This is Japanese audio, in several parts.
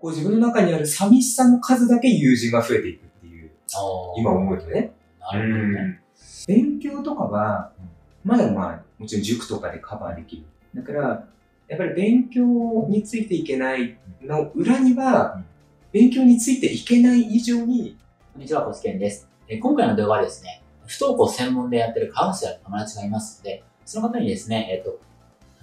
こう自分の中にある寂しさの数だけ友人が増えていくっていう、今思うとね。なるほどね。勉強とかは、まだまあ、もちろん塾とかでカバーできる。だから、やっぱり勉強についていけないの裏には、勉強についていけない以上に、こんにちは、コスケンです。えー今回の動画はですね、不登校専門でやってるカウンセラーの友達がいますので、その方にですね、えっ、と、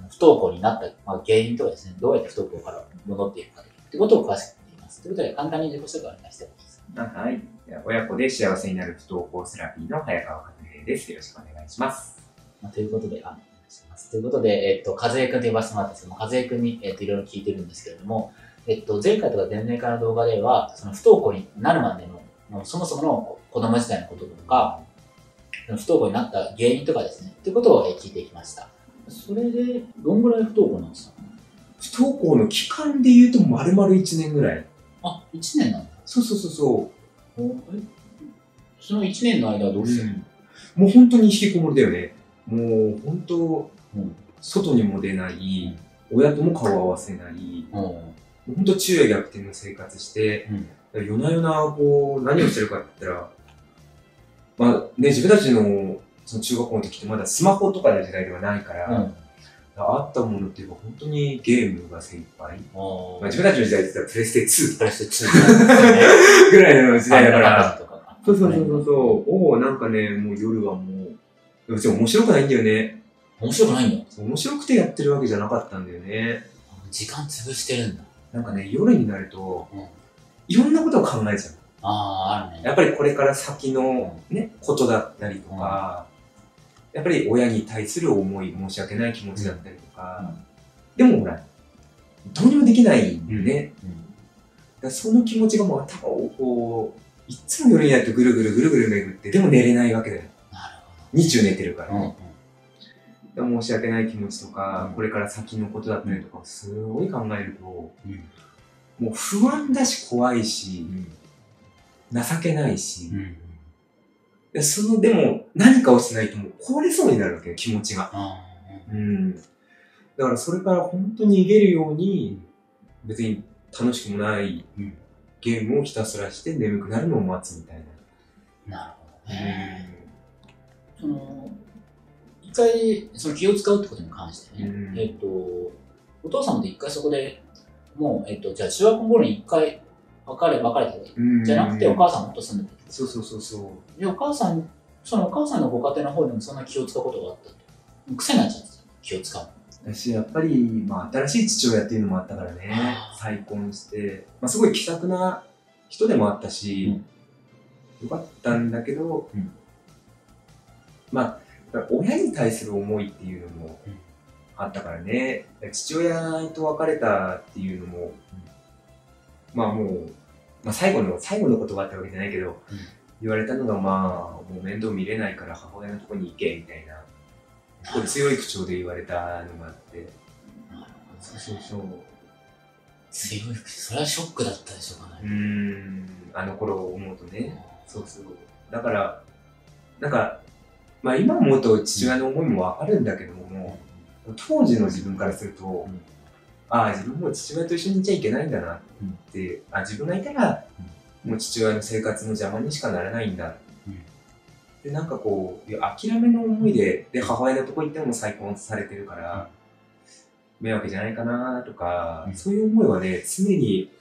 不登校になった、まあ、原因とかですね、どうやって不登校から戻っていくかということを詳しく言っています。ということで、簡単に自己紹介をお願いしてます。はい。親子で幸せになる不登校セラピーの早川和平です。よろしくお願いします。まあ、ということで、あ、お願いします。ということで、えっ、と、和江くんと呼ばせてもらったんですけども、和江くんに、えっ、と、いろいろ聞いてるんですけれども、えっ、と、前回とか前々回の動画では、その不登校になるまでの、もうそもそもの子供時代のこととか、不登校になった原因とかですね、ということをえー聞いていきました。それで、どんぐらい不登校なんですか？不登校の期間で言うと丸々1年ぐらい。あ、1年なんだ。そうそうそうそおえ？その1年の間はどう。うしてるもう本当に引きこもりだよね。もう本当、うん外にも出ない、親とも顔を合わせない、うん。もう本当昼夜逆転の生活して、うん。夜な夜なこう何をしてるかって言ったら、まあね、自分たちのその中学校の時ってまだスマホとかの時代ではないから、うん。あったものっていうか本当にゲームが精一杯。おまあ、自分たちの時代って言ったらプレステ2プレステ2なんですよね。ぐらいの時代だから、そうそうそうそうそう、おなんかね、もう夜はもう、別に面白くないんだよね。面白くないんだ。面白くてやってるわけじゃなかったんだよね。時間潰してるんだ。なんかね、夜になるとうん、いろんなことを考えちゃう。ああ、あるね。やっぱりこれから先のね、ことだったりとか、やっぱり親に対する思い、申し訳ない気持ちだったりとか、でもほら、どうにもできないんだよね。うん。だその気持ちがもう頭をこう、いっつも夜になってぐるぐるぐるぐる巡って、でも寝れないわけだよ。日中寝てるから申し訳ない気持ちとか、うんこれから先のことだったりとか、すごい考えると。もう不安だし怖いし、情けないし、うん。でその、でも何かをしないともう壊れそうになるわけよ、気持ちが。あうん。だからそれから本当に逃げるように、別に楽しくもないうんゲームをひたすらして眠くなるのを待つみたいな。あ、なるほどね。その、一回、その気を使うってことに関してね、うんえっ、と、お父様と一回そこでもう、えっ、と、じゃあ中学校頃に一回別れ、別れた方がいい。うんじゃなくてお母さんもと住んでて。そうそうそうそう。で、お母さん、そのお母さんのご家庭の方でもそんな気を使うことがあったと。癖になっちゃうんですよ。気を使うの。私、やっぱり、まあ、新しい父親っていうのもあったからね再婚して、まあ、すごい気さくな人でもあったし、よかったんだけど、うんまあ、親に対する思いっていうのもうんあったからね、父親と別れたっていうのも、まあもう、まあ、最後の、最後のことがあったわけじゃないけど、うん言われたのが、まあ、もう面倒見れないから母親のとこに行け、みたいな、すごい強い口調で言われたのがあって、そうそうそう。強い口、それはショックだったでしょうかね。ん、あの頃を思うとね。そうそう。だから、なんか、まあ今思うと父親の思いもわかるんだけども、当時の自分からすると、んああ、自分も父親と一緒にいちゃいけないんだなって、あ自分がいたら、もう父親の生活の邪魔にしかならないんだ。うんで、なんかこう、諦めの思いで、で、母親のとこ行っても再婚されてるから、迷惑じゃないかなとか、うんそういう思いはね、常に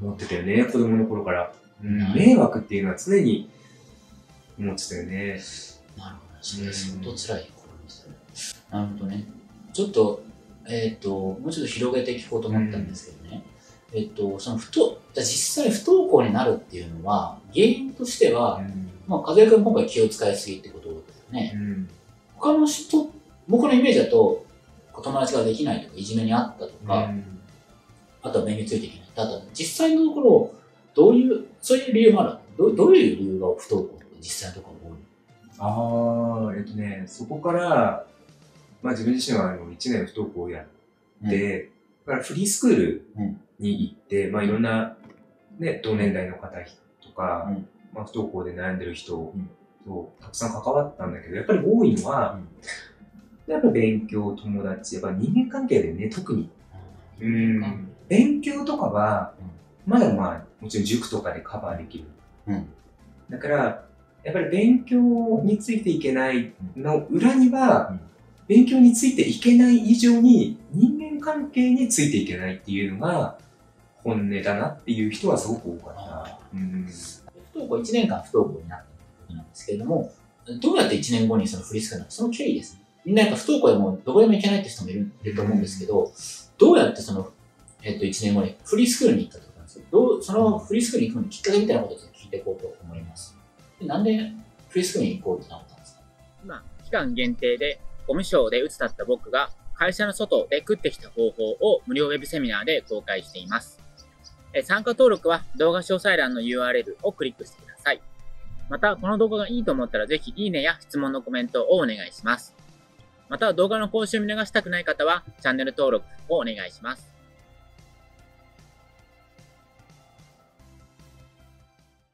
持ってたよね、子供の頃から。うんうん迷惑っていうのは常に思ってたよね。なるほど。それ相当辛い。なるほどね。ちょっと、えっ、と、もうちょっと広げていこうと思ったんですけどね。えっ、と、その不登、実際不登校になるっていうのは、原因としては、まあ、和也君今回気を使いすぎってことですよね。うん他の人、僕のイメージだと、友達ができないとか、いじめにあったとか、あとは目についていけない。あと、実際のところ、どういう、そういう理由もあるどどういう理由が不登校とか実際のところ多いああ、えっとね、そこから、まあ自分自身はあの1年不登校をやって、だからフリースクールに行って、まあいろんな、ね、同年代の方とか、うん。まあ不登校で悩んでる人ん。とたくさん関わったんだけど、やっぱり多いのは、やっぱり勉強、友達、やっぱ人間関係でね、特に。うん。勉強とかは、まだまあ、もちろん塾とかでカバーできる。うん。だから、やっぱり勉強についていけないの裏には、うん勉強についていけない以上に人間関係についていけないっていうのが本音だなっていう人はすごく多かった。うん不登校、1年間不登校になったなんですけれども、どうやって1年後にそのフリースクールなのその経緯ですね。みんなやっぱ不登校でもどこでも行けないって人もいるいると思うんですけど、どうやってその、えっと、1年後にフリースクールに行ったってことなんですよ。どう、そのフリースクールに行くのにきっかけみたいなことを聞いていこうと思います。でなんでフリースクールに行こうってなったんですか？今、期間限定で、ゴミショーで打つだった僕が、会社の外で食ってきた方法を無料ウェブセミナーで公開しています。参加登録は動画詳細欄の URL をクリックしてください。また、この動画がいいと思ったらぜひいいねや質問のコメントをお願いします。また、動画の更新を見逃したくない方は、チャンネル登録をお願いします。